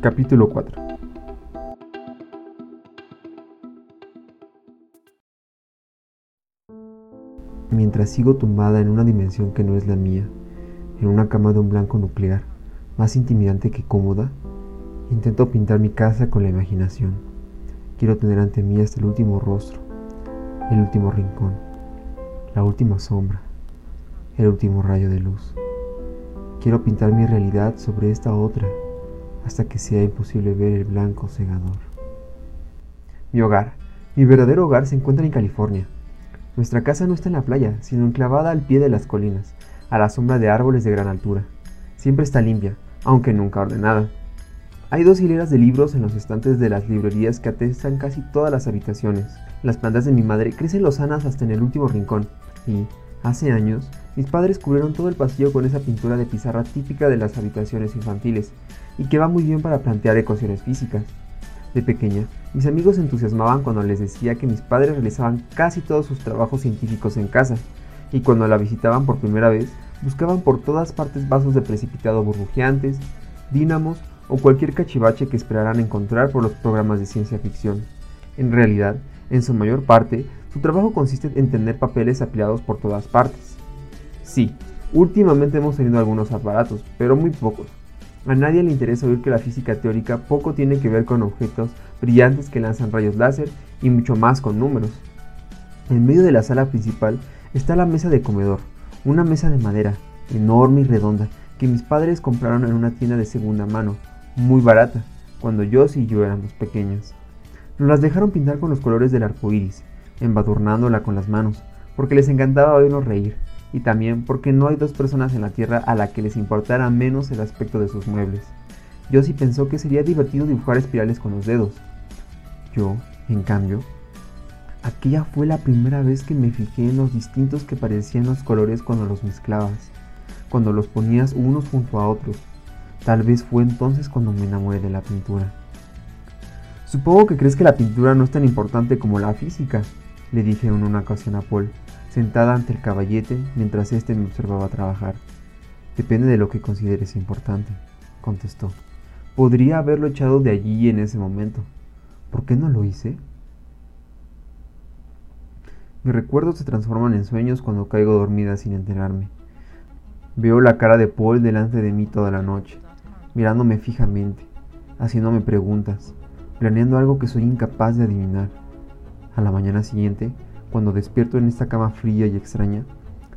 Capítulo 4 Mientras sigo tumbada en una dimensión que no es la mía, en una cama de un blanco nuclear, más intimidante que cómoda, intento pintar mi casa con la imaginación. Quiero tener ante mí hasta el último rostro, el último rincón, la última sombra, el último rayo de luz. Quiero pintar mi realidad sobre esta otra hasta que sea imposible ver el blanco cegador. Mi hogar, mi verdadero hogar se encuentra en California. Nuestra casa no está en la playa, sino enclavada al pie de las colinas, a la sombra de árboles de gran altura. Siempre está limpia, aunque nunca ordenada. Hay dos hileras de libros en los estantes de las librerías que atestan casi todas las habitaciones. Las plantas de mi madre crecen lozanas hasta en el último rincón, y, hace años, mis padres cubrieron todo el pasillo con esa pintura de pizarra típica de las habitaciones infantiles y que va muy bien para plantear ecuaciones físicas. De pequeña, mis amigos se entusiasmaban cuando les decía que mis padres realizaban casi todos sus trabajos científicos en casa, y cuando la visitaban por primera vez, buscaban por todas partes vasos de precipitado burbujeantes, dínamos o cualquier cachivache que esperaran encontrar por los programas de ciencia ficción. En realidad, en su mayor parte, su trabajo consiste en tener papeles apilados por todas partes, Sí, últimamente hemos tenido algunos aparatos, pero muy pocos. A nadie le interesa oír que la física teórica poco tiene que ver con objetos brillantes que lanzan rayos láser y mucho más con números. En medio de la sala principal está la mesa de comedor, una mesa de madera, enorme y redonda, que mis padres compraron en una tienda de segunda mano, muy barata, cuando yo y yo éramos pequeños. Nos las dejaron pintar con los colores del arco iris, embadurnándola con las manos, porque les encantaba oírnos reír y también porque no hay dos personas en la Tierra a la que les importara menos el aspecto de sus muebles. sí pensó que sería divertido dibujar espirales con los dedos. Yo, en cambio, aquella fue la primera vez que me fijé en los distintos que parecían los colores cuando los mezclabas, cuando los ponías unos junto a otros. Tal vez fue entonces cuando me enamoré de la pintura. Supongo que crees que la pintura no es tan importante como la física, le dije en una ocasión a Paul sentada ante el caballete mientras éste me observaba trabajar. Depende de lo que consideres importante, contestó. Podría haberlo echado de allí en ese momento. ¿Por qué no lo hice? Mis recuerdos se transforman en sueños cuando caigo dormida sin enterarme. Veo la cara de Paul delante de mí toda la noche, mirándome fijamente, haciéndome preguntas, planeando algo que soy incapaz de adivinar. A la mañana siguiente, cuando despierto en esta cama fría y extraña,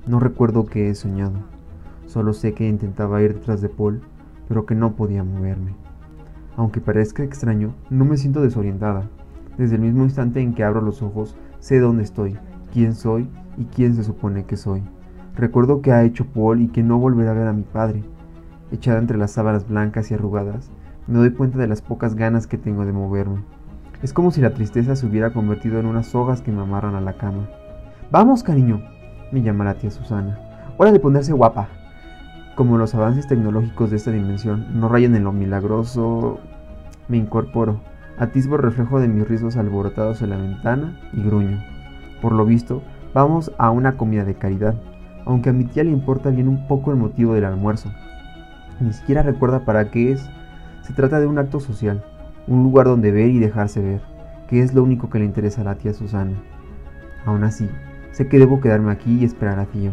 no recuerdo que he soñado. Solo sé que intentaba ir detrás de Paul, pero que no podía moverme. Aunque parezca extraño, no me siento desorientada. Desde el mismo instante en que abro los ojos, sé dónde estoy, quién soy y quién se supone que soy. Recuerdo que ha hecho Paul y que no volverá a ver a mi padre. Echada entre las sábanas blancas y arrugadas, me doy cuenta de las pocas ganas que tengo de moverme. Es como si la tristeza se hubiera convertido en unas sogas que me amarran a la cama. Vamos, cariño, me llama la tía Susana. Hora de ponerse guapa. Como los avances tecnológicos de esta dimensión no rayan en lo milagroso, me incorporo, atisbo el reflejo de mis rizos alborotados en la ventana y gruño. Por lo visto, vamos a una comida de caridad, aunque a mi tía le importa bien un poco el motivo del almuerzo. Ni siquiera recuerda para qué es. Se trata de un acto social, un lugar donde ver y dejarse ver, que es lo único que le interesa a la tía Susana. Aún así, sé que debo quedarme aquí y esperar a Tío.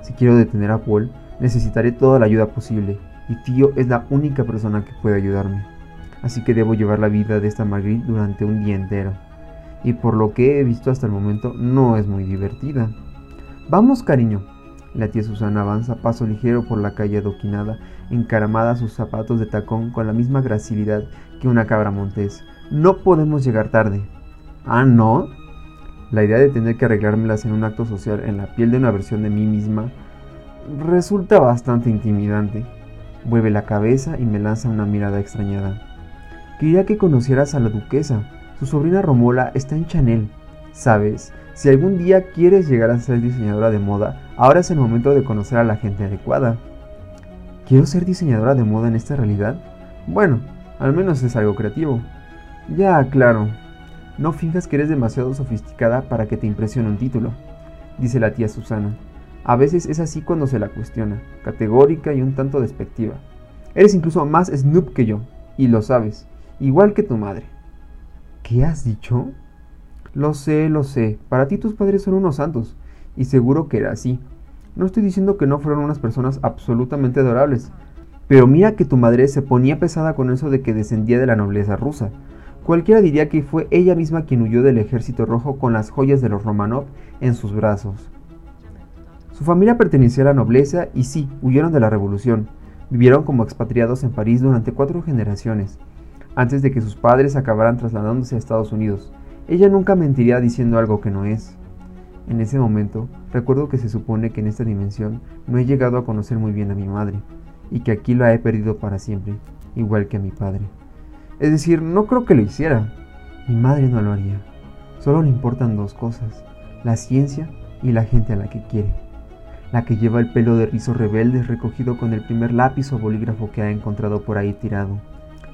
Si quiero detener a Paul, necesitaré toda la ayuda posible, y Tío es la única persona que puede ayudarme. Así que debo llevar la vida de esta Marguerite durante un día entero. Y por lo que he visto hasta el momento, no es muy divertida. Vamos, cariño, la tía Susana avanza paso ligero por la calle adoquinada, encaramada a sus zapatos de tacón con la misma gracilidad que una cabra montés. No podemos llegar tarde. Ah, ¿no? La idea de tener que arreglármelas en un acto social en la piel de una versión de mí misma resulta bastante intimidante. Vuelve la cabeza y me lanza una mirada extrañada. Quería que conocieras a la duquesa. Su sobrina Romola está en Chanel. ¿Sabes? Si algún día quieres llegar a ser diseñadora de moda, ahora es el momento de conocer a la gente adecuada. ¿Quiero ser diseñadora de moda en esta realidad? Bueno, al menos es algo creativo. Ya, claro. No finjas que eres demasiado sofisticada para que te impresione un título, dice la tía Susana. A veces es así cuando se la cuestiona, categórica y un tanto despectiva. Eres incluso más snoop que yo. y lo sabes, igual que tu madre. ¿Qué has dicho? Lo sé, lo sé. Para ti tus padres son unos santos, y seguro que era así. No estoy diciendo que no fueron unas personas absolutamente adorables, pero mira que tu madre se ponía pesada con eso de que descendía de la nobleza rusa. Cualquiera diría que fue ella misma quien huyó del ejército rojo con las joyas de los Romanov en sus brazos. Su familia pertenecía a la nobleza y sí, huyeron de la revolución. Vivieron como expatriados en París durante cuatro generaciones, antes de que sus padres acabaran trasladándose a Estados Unidos. Ella nunca mentiría diciendo algo que no es. En ese momento, recuerdo que se supone que en esta dimensión no he llegado a conocer muy bien a mi madre, y que aquí la he perdido para siempre, igual que a mi padre. Es decir, no creo que lo hiciera. Mi madre no lo haría. Solo le importan dos cosas, la ciencia y la gente a la que quiere. La que lleva el pelo de rizo rebelde recogido con el primer lápiz o bolígrafo que ha encontrado por ahí tirado.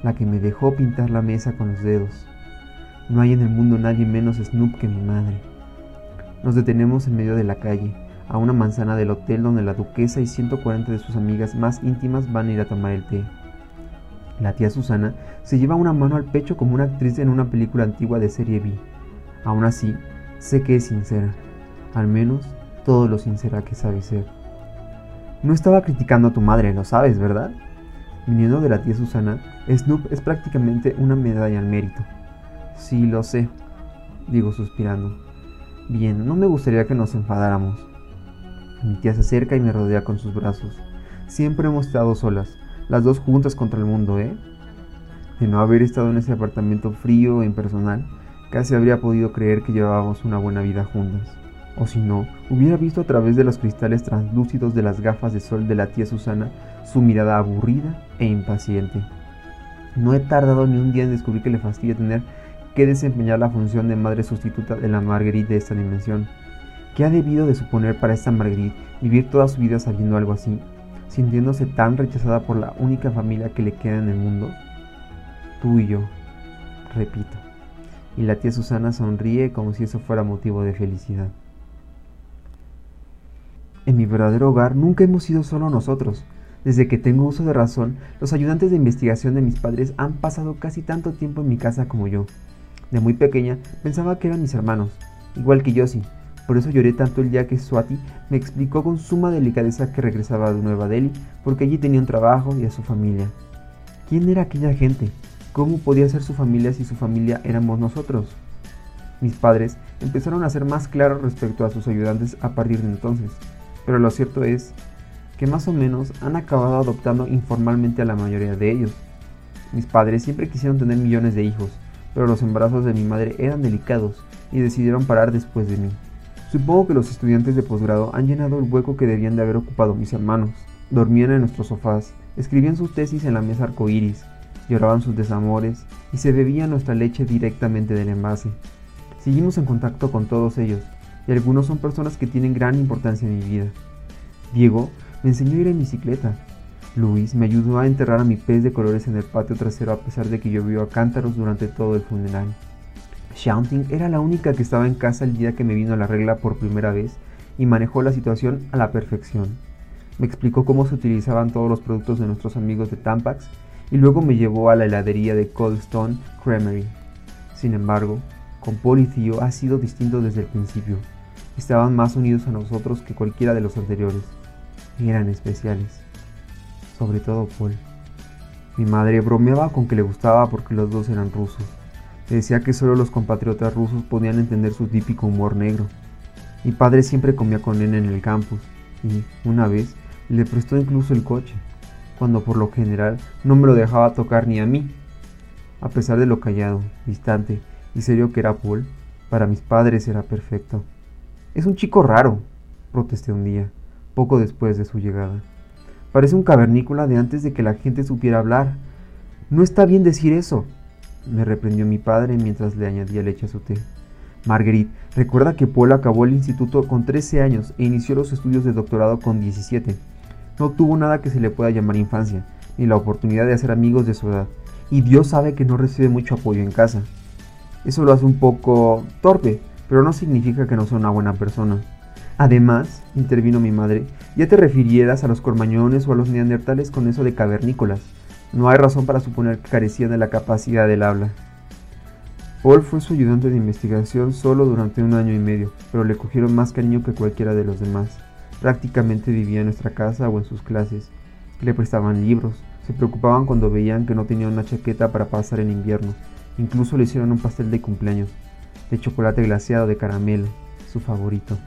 La que me dejó pintar la mesa con los dedos. No hay en el mundo nadie menos Snoop que mi madre. Nos detenemos en medio de la calle, a una manzana del hotel donde la duquesa y 140 de sus amigas más íntimas van a ir a tomar el té. La tía Susana se lleva una mano al pecho como una actriz en una película antigua de serie B. Aún así, sé que es sincera, al menos todo lo sincera que sabe ser. No estaba criticando a tu madre, lo sabes, ¿verdad? Viniendo de la tía Susana, Snoop es prácticamente una medalla al mérito. Sí, lo sé, digo suspirando. Bien, no me gustaría que nos enfadáramos. Mi tía se acerca y me rodea con sus brazos. Siempre hemos estado solas, las dos juntas contra el mundo, ¿eh? De no haber estado en ese apartamento frío e impersonal, casi habría podido creer que llevábamos una buena vida juntas. O si no, hubiera visto a través de los cristales translúcidos de las gafas de sol de la tía Susana su mirada aburrida e impaciente. No he tardado ni un día en descubrir que le fastidia tener que desempeñar la función de madre sustituta de la Marguerite de esta dimensión. ¿Qué ha debido de suponer para esta Marguerite vivir toda su vida sabiendo algo así, sintiéndose tan rechazada por la única familia que le queda en el mundo? Tú y yo, repito. Y la tía Susana sonríe como si eso fuera motivo de felicidad. En mi verdadero hogar nunca hemos sido solo nosotros. Desde que tengo uso de razón, los ayudantes de investigación de mis padres han pasado casi tanto tiempo en mi casa como yo. De muy pequeña pensaba que eran mis hermanos, igual que sí. Por eso lloré tanto el día que Swati me explicó con suma delicadeza que regresaba de Nueva Delhi porque allí tenía trabajo y a su familia. ¿Quién era aquella gente? ¿Cómo podía ser su familia si su familia éramos nosotros? Mis padres empezaron a ser más claros respecto a sus ayudantes a partir de entonces, pero lo cierto es que más o menos han acabado adoptando informalmente a la mayoría de ellos. Mis padres siempre quisieron tener millones de hijos, pero los embarazos de mi madre eran delicados y decidieron parar después de mí. Supongo que los estudiantes de posgrado han llenado el hueco que debían de haber ocupado mis hermanos. Dormían en nuestros sofás, escribían sus tesis en la mesa arcoíris, lloraban sus desamores y se bebían nuestra leche directamente del envase. Seguimos en contacto con todos ellos, y algunos son personas que tienen gran importancia en mi vida. Diego me enseñó a ir en bicicleta, Luis me ayudó a enterrar a mi pez de colores en el patio trasero a pesar de que llovió a cántaros durante todo el funeral. Shaunting era la única que estaba en casa el día que me vino la regla por primera vez y manejó la situación a la perfección. Me explicó cómo se utilizaban todos los productos de nuestros amigos de Tampax y luego me llevó a la heladería de Cold Stone Creamery. Sin embargo, con Paul y Theo ha sido distinto desde el principio. Estaban más unidos a nosotros que cualquiera de los anteriores. Y eran especiales sobre todo Paul. Mi madre bromeaba con que le gustaba porque los dos eran rusos. decía que solo los compatriotas rusos podían entender su típico humor negro. Mi padre siempre comía con él en el campus y, una vez, le prestó incluso el coche, cuando por lo general no me lo dejaba tocar ni a mí. A pesar de lo callado, distante y serio que era Paul, para mis padres era perfecto. Es un chico raro, protesté un día, poco después de su llegada. Parece un cavernícola de antes de que la gente supiera hablar. No está bien decir eso, me reprendió mi padre mientras le añadía leche a su té. Marguerite, recuerda que Paul acabó el instituto con 13 años e inició los estudios de doctorado con 17. No tuvo nada que se le pueda llamar infancia, ni la oportunidad de hacer amigos de su edad, y Dios sabe que no recibe mucho apoyo en casa. Eso lo hace un poco torpe, pero no significa que no sea una buena persona. Además, intervino mi madre, ya te refirieras a los cormañones o a los neandertales con eso de cavernícolas. No hay razón para suponer que carecía de la capacidad del habla. Paul fue su ayudante de investigación solo durante un año y medio, pero le cogieron más cariño que cualquiera de los demás. Prácticamente vivía en nuestra casa o en sus clases. Le prestaban libros, se preocupaban cuando veían que no tenía una chaqueta para pasar el invierno. Incluso le hicieron un pastel de cumpleaños, de chocolate glaseado de caramelo, su favorito.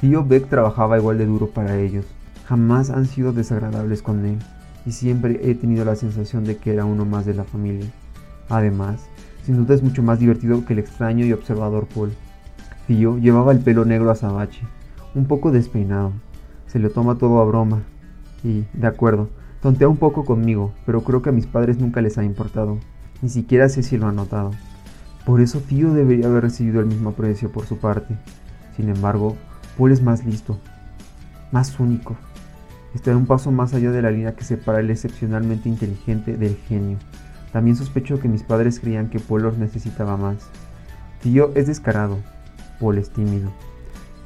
Tío Beck trabajaba igual de duro para ellos. Jamás han sido desagradables con él, y siempre he tenido la sensación de que era uno más de la familia. Además, sin duda es mucho más divertido que el extraño y observador Paul. Tío llevaba el pelo negro azabache, un poco despeinado. Se le toma todo a broma. Y, de acuerdo, tontea un poco conmigo, pero creo que a mis padres nunca les ha importado. Ni siquiera sé si lo han notado. Por eso tío debería haber recibido el mismo aprecio por su parte. Sin embargo, Paul es más listo, más único. Está un paso más allá de la línea que separa el excepcionalmente inteligente del genio. También sospecho que mis padres creían que Paul los necesitaba más. Tío es descarado, Paul es tímido.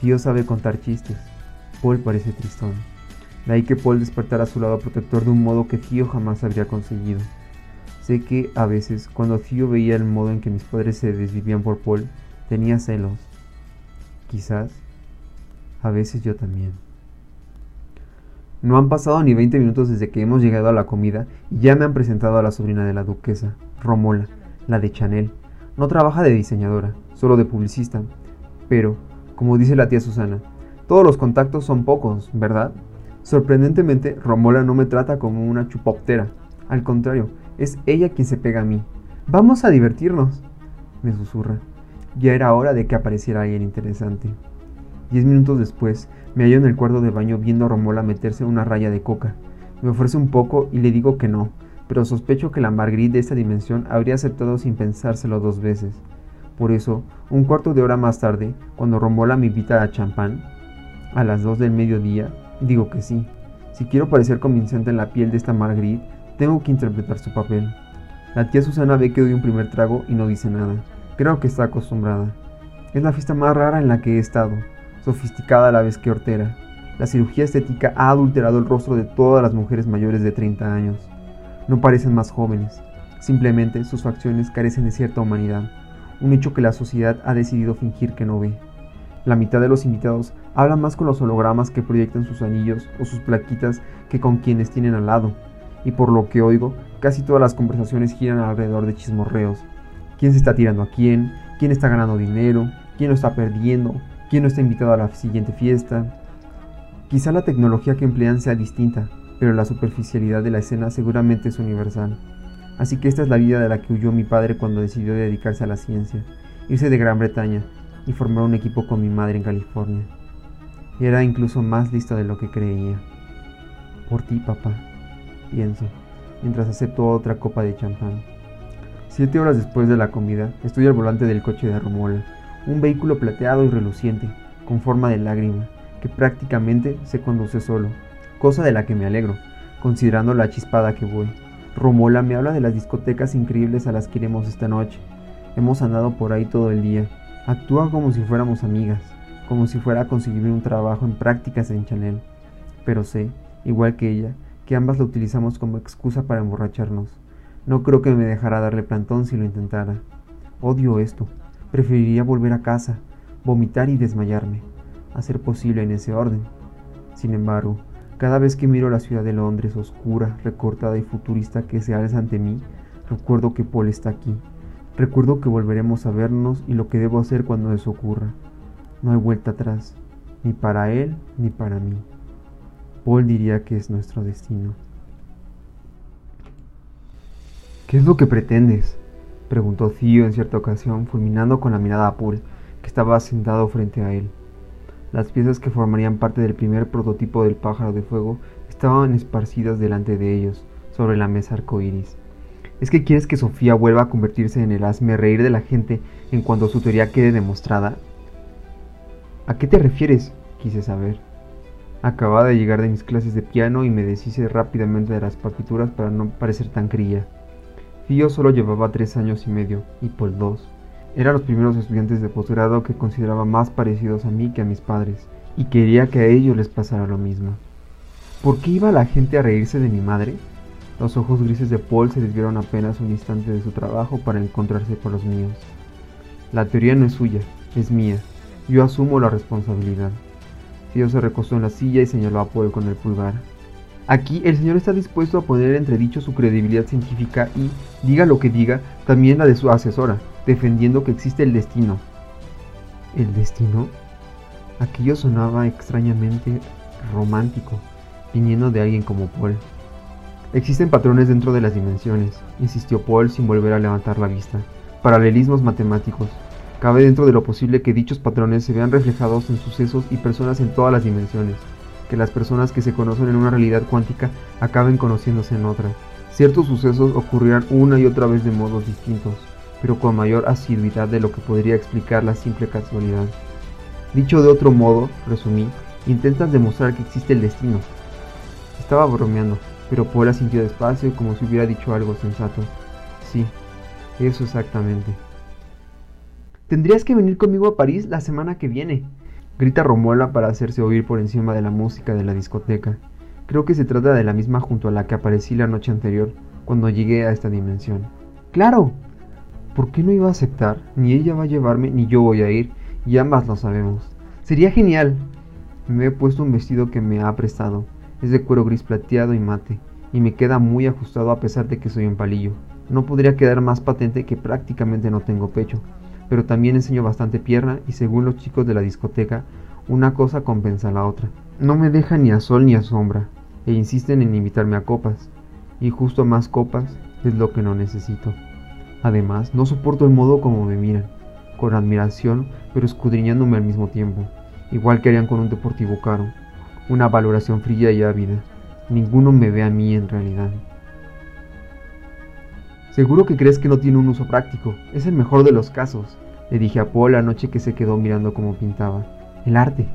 Tío sabe contar chistes, Paul parece tristón. De ahí que Paul despertara a su lado protector de un modo que Tío jamás habría conseguido. Sé que a veces, cuando Tío veía el modo en que mis padres se desvivían por Paul, tenía celos. Quizás, a veces yo también. No han pasado ni 20 minutos desde que hemos llegado a la comida y ya me han presentado a la sobrina de la duquesa, Romola, la de Chanel. No trabaja de diseñadora, solo de publicista. Pero, como dice la tía Susana, todos los contactos son pocos, ¿verdad? Sorprendentemente, Romola no me trata como una chupoptera. Al contrario, es ella quien se pega a mí. Vamos a divertirnos, me susurra. Ya era hora de que apareciera alguien interesante. Diez minutos después, me hallo en el cuarto de baño viendo a Romola meterse una raya de coca. Me ofrece un poco y le digo que no, pero sospecho que la Marguerite de esta dimensión habría aceptado sin pensárselo dos veces. Por eso, un cuarto de hora más tarde, cuando Romola me invita a champán, a las dos del mediodía, digo que sí. Si quiero parecer convincente en la piel de esta Marguerite, tengo que interpretar su papel. La tía Susana ve que doy un primer trago y no dice nada. Creo que está acostumbrada. Es la fiesta más rara en la que he estado sofisticada a la vez que hortera. La cirugía estética ha adulterado el rostro de todas las mujeres mayores de 30 años. No parecen más jóvenes, simplemente sus facciones carecen de cierta humanidad, un hecho que la sociedad ha decidido fingir que no ve. La mitad de los invitados hablan más con los hologramas que proyectan sus anillos o sus plaquitas que con quienes tienen al lado, y por lo que oigo, casi todas las conversaciones giran alrededor de chismorreos. ¿Quién se está tirando a quién? ¿Quién está ganando dinero? ¿Quién lo está perdiendo? ¿Quién no está invitado a la siguiente fiesta? Quizá la tecnología que emplean sea distinta, pero la superficialidad de la escena seguramente es universal. Así que esta es la vida de la que huyó mi padre cuando decidió dedicarse a la ciencia, irse de Gran Bretaña y formar un equipo con mi madre en California. Era incluso más listo de lo que creía. Por ti, papá, pienso, mientras acepto otra copa de champán. Siete horas después de la comida, estoy al volante del coche de Romola un vehículo plateado y reluciente, con forma de lágrima, que prácticamente se conduce solo, cosa de la que me alegro, considerando la chispada que voy. Romola me habla de las discotecas increíbles a las que iremos esta noche. Hemos andado por ahí todo el día. Actúa como si fuéramos amigas, como si fuera a conseguir un trabajo en prácticas en Chanel. Pero sé, igual que ella, que ambas lo utilizamos como excusa para emborracharnos. No creo que me dejara darle plantón si lo intentara. Odio esto. Preferiría volver a casa, vomitar y desmayarme, a ser posible en ese orden. Sin embargo, cada vez que miro la ciudad de Londres oscura, recortada y futurista que se alza ante mí, recuerdo que Paul está aquí. Recuerdo que volveremos a vernos y lo que debo hacer cuando eso ocurra. No hay vuelta atrás, ni para él ni para mí. Paul diría que es nuestro destino. ¿Qué es lo que pretendes? Preguntó Theo en cierta ocasión, fulminando con la mirada a Paul, que estaba sentado frente a él. Las piezas que formarían parte del primer prototipo del pájaro de fuego estaban esparcidas delante de ellos, sobre la mesa arcoíris. ¿Es que quieres que Sofía vuelva a convertirse en el hazme reír de la gente en cuanto su teoría quede demostrada? ¿A qué te refieres? quise saber. Acababa de llegar de mis clases de piano y me deshice rápidamente de las partituras para no parecer tan cría. Tío solo llevaba tres años y medio, y Paul dos. Eran los primeros estudiantes de posgrado que consideraba más parecidos a mí que a mis padres, y quería que a ellos les pasara lo mismo. ¿Por qué iba la gente a reírse de mi madre? Los ojos grises de Paul se desviaron apenas un instante de su trabajo para encontrarse con los míos. La teoría no es suya, es mía. Yo asumo la responsabilidad. Tío se recostó en la silla y señaló a Paul con el pulgar. Aquí el señor está dispuesto a poner en entredicho su credibilidad científica y, diga lo que diga, también la de su asesora, defendiendo que existe el destino. ¿El destino? Aquello sonaba extrañamente romántico, viniendo de alguien como Paul. Existen patrones dentro de las dimensiones, insistió Paul sin volver a levantar la vista. Paralelismos matemáticos. Cabe dentro de lo posible que dichos patrones se vean reflejados en sucesos y personas en todas las dimensiones, que las personas que se conocen en una realidad cuántica acaben conociéndose en otra. Ciertos sucesos ocurrirán una y otra vez de modos distintos, pero con mayor asiduidad de lo que podría explicar la simple casualidad. Dicho de otro modo, resumí, intentas demostrar que existe el destino. Estaba bromeando, pero Paul sintió despacio como si hubiera dicho algo sensato. Sí, eso exactamente. Tendrías que venir conmigo a París la semana que viene, grita Romola para hacerse oír por encima de la música de la discoteca. Creo que se trata de la misma junto a la que aparecí la noche anterior, cuando llegué a esta dimensión. ¡Claro! ¿Por qué no iba a aceptar? Ni ella va a llevarme, ni yo voy a ir, y ambas lo sabemos. Sería genial. Me he puesto un vestido que me ha prestado. Es de cuero gris plateado y mate, y me queda muy ajustado a pesar de que soy un palillo. No podría quedar más patente que prácticamente no tengo pecho, pero también enseño bastante pierna y según los chicos de la discoteca, una cosa compensa a la otra. No me dejan ni a sol ni a sombra, e insisten en invitarme a copas, y justo más copas es lo que no necesito. Además, no soporto el modo como me miran, con admiración, pero escudriñándome al mismo tiempo, igual que harían con un deportivo caro una valoración fría y ávida. Ninguno me ve a mí en realidad. Seguro que crees que no tiene un uso práctico. Es el mejor de los casos, le dije a Paul la noche que se quedó mirando cómo pintaba. El arte.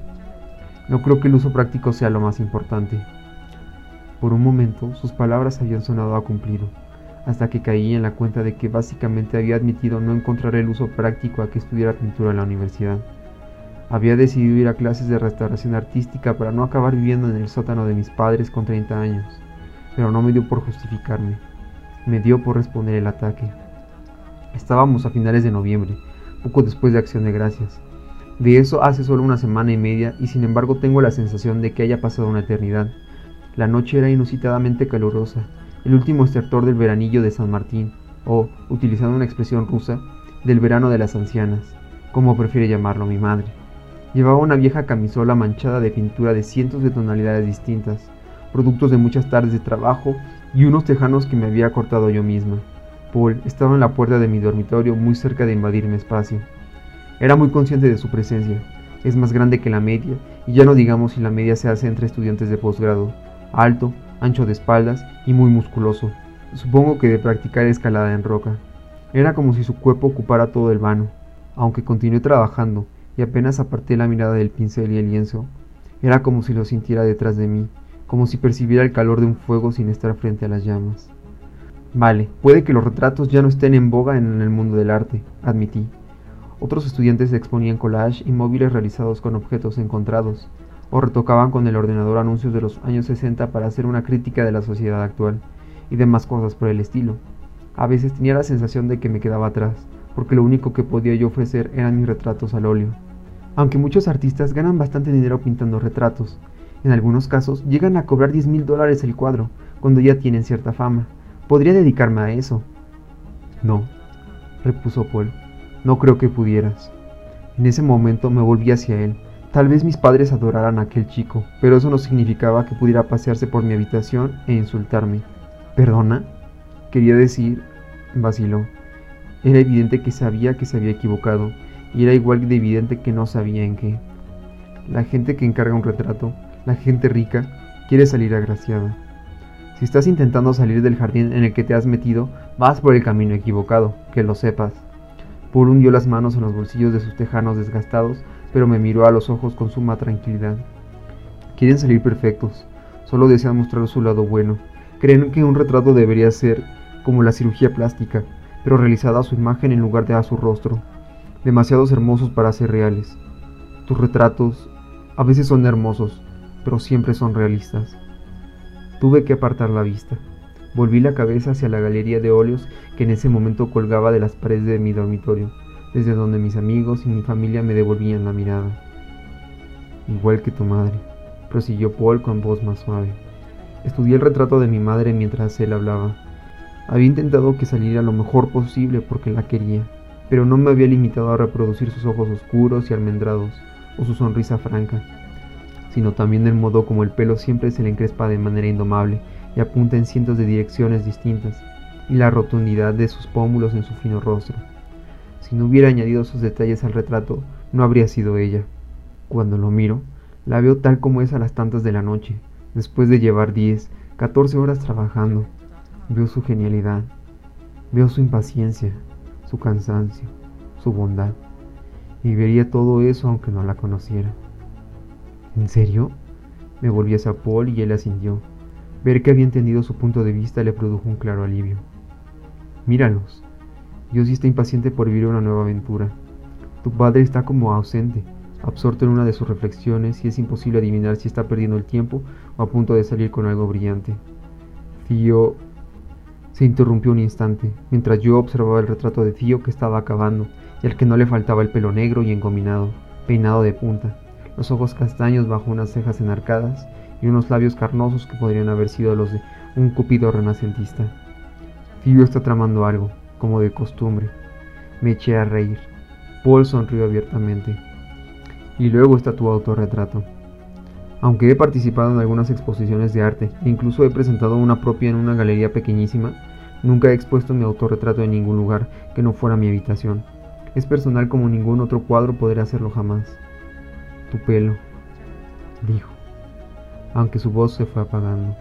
No creo que el uso práctico sea lo más importante. Por un momento sus palabras habían sonado a cumplido, hasta que caí en la cuenta de que básicamente había admitido no encontrar el uso práctico a que estudiara pintura en la universidad. Había decidido ir a clases de restauración artística para no acabar viviendo en el sótano de mis padres con 30 años, pero no me dio por justificarme, me dio por responder el ataque. Estábamos a finales de noviembre, poco después de Acción de Gracias. De eso hace solo una semana y media y sin embargo tengo la sensación de que haya pasado una eternidad. La noche era inusitadamente calurosa, el último estertor del veranillo de San Martín, o, utilizando una expresión rusa, del verano de las ancianas, como prefiere llamarlo mi madre. Llevaba una vieja camisola manchada de pintura de cientos de tonalidades distintas, productos de muchas tardes de trabajo y unos tejanos que me había cortado yo misma. Paul estaba en la puerta de mi dormitorio muy cerca de invadir mi espacio. Era muy consciente de su presencia. Es más grande que la media, y ya no digamos si la media se hace entre estudiantes de posgrado. Alto, ancho de espaldas y muy musculoso. Supongo que de practicar escalada en roca. Era como si su cuerpo ocupara todo el vano. Aunque continué trabajando, y apenas aparté la mirada del pincel y el lienzo, era como si lo sintiera detrás de mí, como si percibiera el calor de un fuego sin estar frente a las llamas. Vale, puede que los retratos ya no estén en boga en el mundo del arte, admití. Otros estudiantes exponían collage y móviles realizados con objetos encontrados, o retocaban con el ordenador anuncios de los años 60 para hacer una crítica de la sociedad actual, y demás cosas por el estilo. A veces tenía la sensación de que me quedaba atrás, porque lo único que podía yo ofrecer eran mis retratos al óleo aunque muchos artistas ganan bastante dinero pintando retratos. En algunos casos llegan a cobrar 10 mil dólares el cuadro, cuando ya tienen cierta fama. Podría dedicarme a eso. No, repuso Paul, no creo que pudieras. En ese momento me volví hacia él. Tal vez mis padres adoraran a aquel chico, pero eso no significaba que pudiera pasearse por mi habitación e insultarme. ¿Perdona? Quería decir, vaciló. Era evidente que sabía que se había equivocado y era igual de evidente que no sabía en qué. La gente que encarga un retrato, la gente rica, quiere salir agraciada. Si estás intentando salir del jardín en el que te has metido, vas por el camino equivocado, que lo sepas. Paul hundió las manos en los bolsillos de sus tejanos desgastados, pero me miró a los ojos con suma tranquilidad. Quieren salir perfectos, solo desean mostrar su lado bueno. Creen que un retrato debería ser como la cirugía plástica, pero realizada a su imagen en lugar de a su rostro demasiados hermosos para ser reales. Tus retratos a veces son hermosos, pero siempre son realistas. Tuve que apartar la vista. Volví la cabeza hacia la galería de óleos que en ese momento colgaba de las paredes de mi dormitorio, desde donde mis amigos y mi familia me devolvían la mirada. Igual que tu madre, prosiguió Paul con voz más suave. Estudié el retrato de mi madre mientras él hablaba. Había intentado que saliera lo mejor posible porque la quería, pero no me había limitado a reproducir sus ojos oscuros y almendrados o su sonrisa franca, sino también el modo como el pelo siempre se le encrespa de manera indomable y apunta en cientos de direcciones distintas, y la rotundidad de sus pómulos en su fino rostro. Si no hubiera añadido esos detalles al retrato, no habría sido ella. Cuando lo miro, la veo tal como es a las tantas de la noche, después de llevar 10, 14 horas trabajando. Veo su genialidad, veo su impaciencia, su cansancio, su bondad, y vería todo eso aunque no la conociera. ¿En serio? Me volví hacia Paul y él asintió. Ver que había entendido su punto de vista le produjo un claro alivio. Míralos. Dios sí está impaciente por vivir una nueva aventura. Tu padre está como ausente, absorto en una de sus reflexiones y es imposible adivinar si está perdiendo el tiempo o a punto de salir con algo brillante. Tío se interrumpió un instante, mientras yo observaba el retrato de Tío que estaba acabando y al que no le faltaba el pelo negro y engominado, peinado de punta, los ojos castaños bajo unas cejas enarcadas y unos labios carnosos que podrían haber sido los de un cupido renacentista. Tío está tramando algo, como de costumbre. Me eché a reír. Paul sonrió abiertamente. Y luego está tu autorretrato. Aunque he participado en algunas exposiciones de arte e incluso he presentado una propia en una galería pequeñísima, nunca he expuesto mi autorretrato en ningún lugar que no fuera mi habitación. Es personal como ningún otro cuadro podrá hacerlo jamás. Tu pelo, dijo, aunque su voz se fue apagando.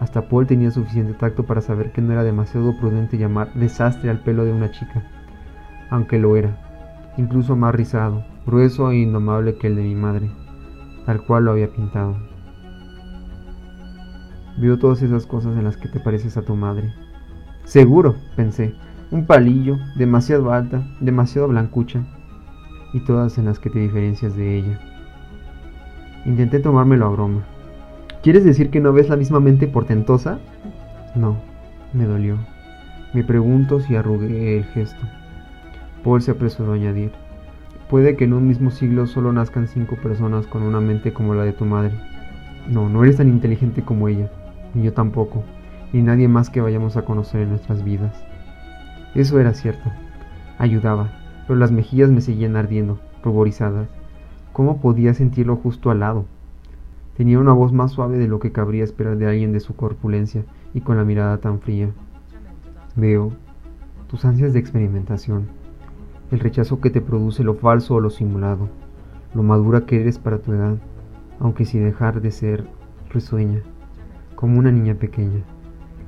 Hasta Paul tenía suficiente tacto para saber que no era demasiado prudente llamar desastre al pelo de una chica, aunque lo era, incluso más rizado, grueso e indomable que el de mi madre, tal cual lo había pintado. Vio todas esas cosas en las que te pareces a tu madre. Seguro, pensé, un palillo, demasiado alta, demasiado blancucha, y todas en las que te diferencias de ella. Intenté tomármelo a broma, ¿Quieres decir que no ves la misma mente portentosa? No, me dolió. Me pregunto si arrugué el gesto. Paul se apresuró a añadir. Puede que en un mismo siglo solo nazcan cinco personas con una mente como la de tu madre. No, no eres tan inteligente como ella, ni yo tampoco, ni nadie más que vayamos a conocer en nuestras vidas. Eso era cierto. Ayudaba, pero las mejillas me seguían ardiendo, ruborizadas. ¿Cómo podía sentirlo justo al lado? Tenía una voz más suave de lo que cabría esperar de alguien de su corpulencia y con la mirada tan fría. Veo tus ansias de experimentación, el rechazo que te produce lo falso o lo simulado, lo madura que eres para tu edad, aunque sin dejar de ser risueña, como una niña pequeña,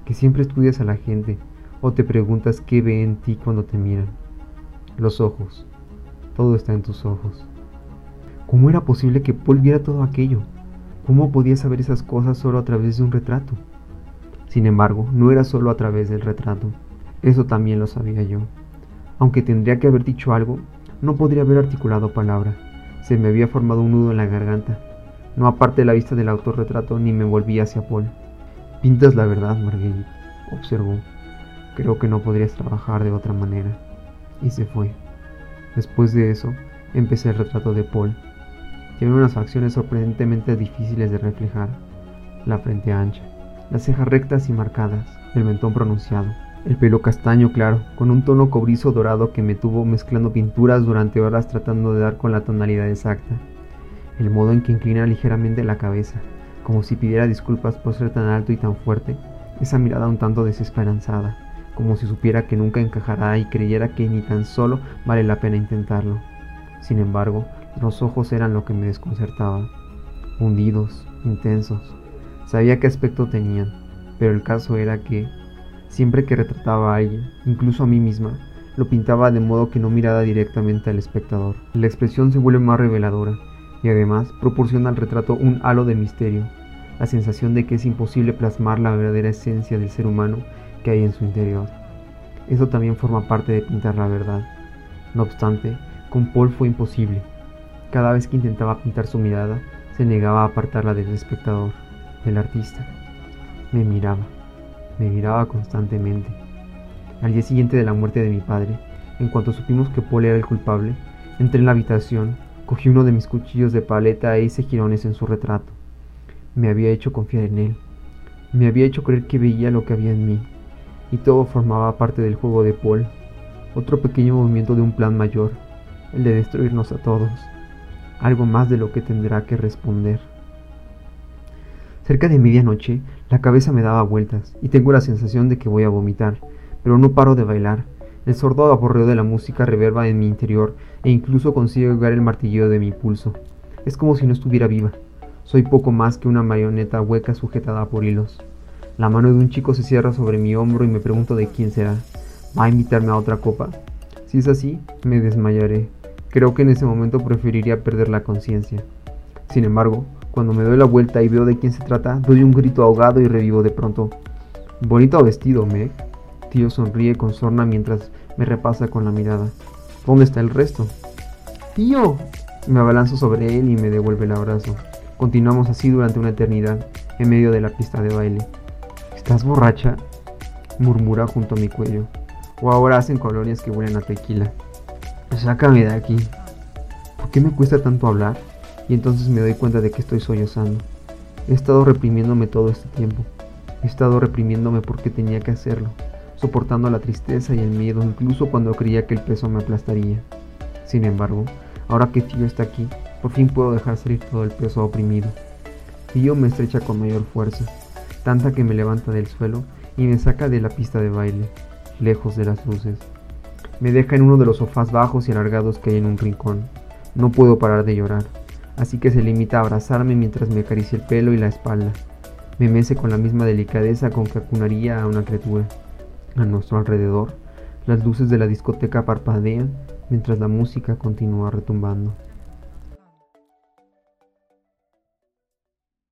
que siempre estudias a la gente o te preguntas qué ve en ti cuando te miran. Los ojos, todo está en tus ojos. ¿Cómo era posible que Paul viera todo aquello? ¿Cómo podía saber esas cosas solo a través de un retrato? Sin embargo, no era solo a través del retrato, eso también lo sabía yo. Aunque tendría que haber dicho algo, no podría haber articulado palabra. Se me había formado un nudo en la garganta. No aparte la vista del autorretrato ni me volví hacia Paul. Pintas la verdad, Marguerite, observó. Creo que no podrías trabajar de otra manera. Y se fue. Después de eso, empecé el retrato de Paul. Tiene unas facciones sorprendentemente difíciles de reflejar. La frente ancha, las cejas rectas y marcadas, el mentón pronunciado, el pelo castaño claro, con un tono cobrizo dorado que me tuvo mezclando pinturas durante horas tratando de dar con la tonalidad exacta. El modo en que inclina ligeramente la cabeza, como si pidiera disculpas por ser tan alto y tan fuerte, esa mirada un tanto desesperanzada, como si supiera que nunca encajará y creyera que ni tan solo vale la pena intentarlo. Sin embargo, los ojos eran lo que me desconcertaba, hundidos, intensos. Sabía qué aspecto tenían, pero el caso era que, siempre que retrataba a alguien, incluso a mí misma, lo pintaba de modo que no mirara directamente al espectador. La expresión se vuelve más reveladora y además proporciona al retrato un halo de misterio, la sensación de que es imposible plasmar la verdadera esencia del ser humano que hay en su interior. Eso también forma parte de pintar la verdad. No obstante, con Paul fue imposible. Cada vez que intentaba pintar su mirada, se negaba a apartarla del espectador, del artista. Me miraba. Me miraba constantemente. Al día siguiente de la muerte de mi padre, en cuanto supimos que Paul era el culpable, entré en la habitación, cogí uno de mis cuchillos de paleta e hice girones en su retrato. Me había hecho confiar en él. Me había hecho creer que veía lo que había en mí. Y todo formaba parte del juego de Paul. Otro pequeño movimiento de un plan mayor, el de destruirnos a todos. Algo más de lo que tendrá que responder. Cerca de medianoche, la cabeza me daba vueltas y tengo la sensación de que voy a vomitar, pero no paro de bailar. El sordo aborreo de la música reverba en mi interior e incluso consigue ahogar el martilleo de mi pulso. Es como si no estuviera viva. Soy poco más que una marioneta hueca sujetada por hilos. La mano de un chico se cierra sobre mi hombro y me pregunto de quién será. ¿Va a invitarme a otra copa? Si es así, me desmayaré. Creo que en ese momento preferiría perder la conciencia. Sin embargo, cuando me doy la vuelta y veo de quién se trata, doy un grito ahogado y revivo de pronto. Bonito vestido, Meg. Tío sonríe con sorna mientras me repasa con la mirada. ¿Dónde está el resto? ¡Tío! Me abalanzo sobre él y me devuelve el abrazo. Continuamos así durante una eternidad, en medio de la pista de baile. ¿Estás borracha? murmura junto a mi cuello. O ahora hacen colonias que huelen a tequila. Sácame de aquí. ¿Por qué me cuesta tanto hablar? y entonces me doy cuenta de que estoy sollozando. He estado reprimiéndome todo este tiempo. He estado reprimiéndome porque tenía que hacerlo, soportando la tristeza y el miedo incluso cuando creía que el peso me aplastaría. Sin embargo, ahora que Tío está aquí, por fin puedo dejar salir todo el peso oprimido. Tío me estrecha con mayor fuerza, tanta que me levanta del suelo y me saca de la pista de baile, lejos de las luces. Me deja en uno de los sofás bajos y alargados que hay en un rincón. No puedo parar de llorar así que se limita a abrazarme mientras me acaricia el pelo y la espalda. Me mece con la misma delicadeza con que acunaría a una criatura. A nuestro alrededor, las luces de la discoteca parpadean mientras la música continúa retumbando.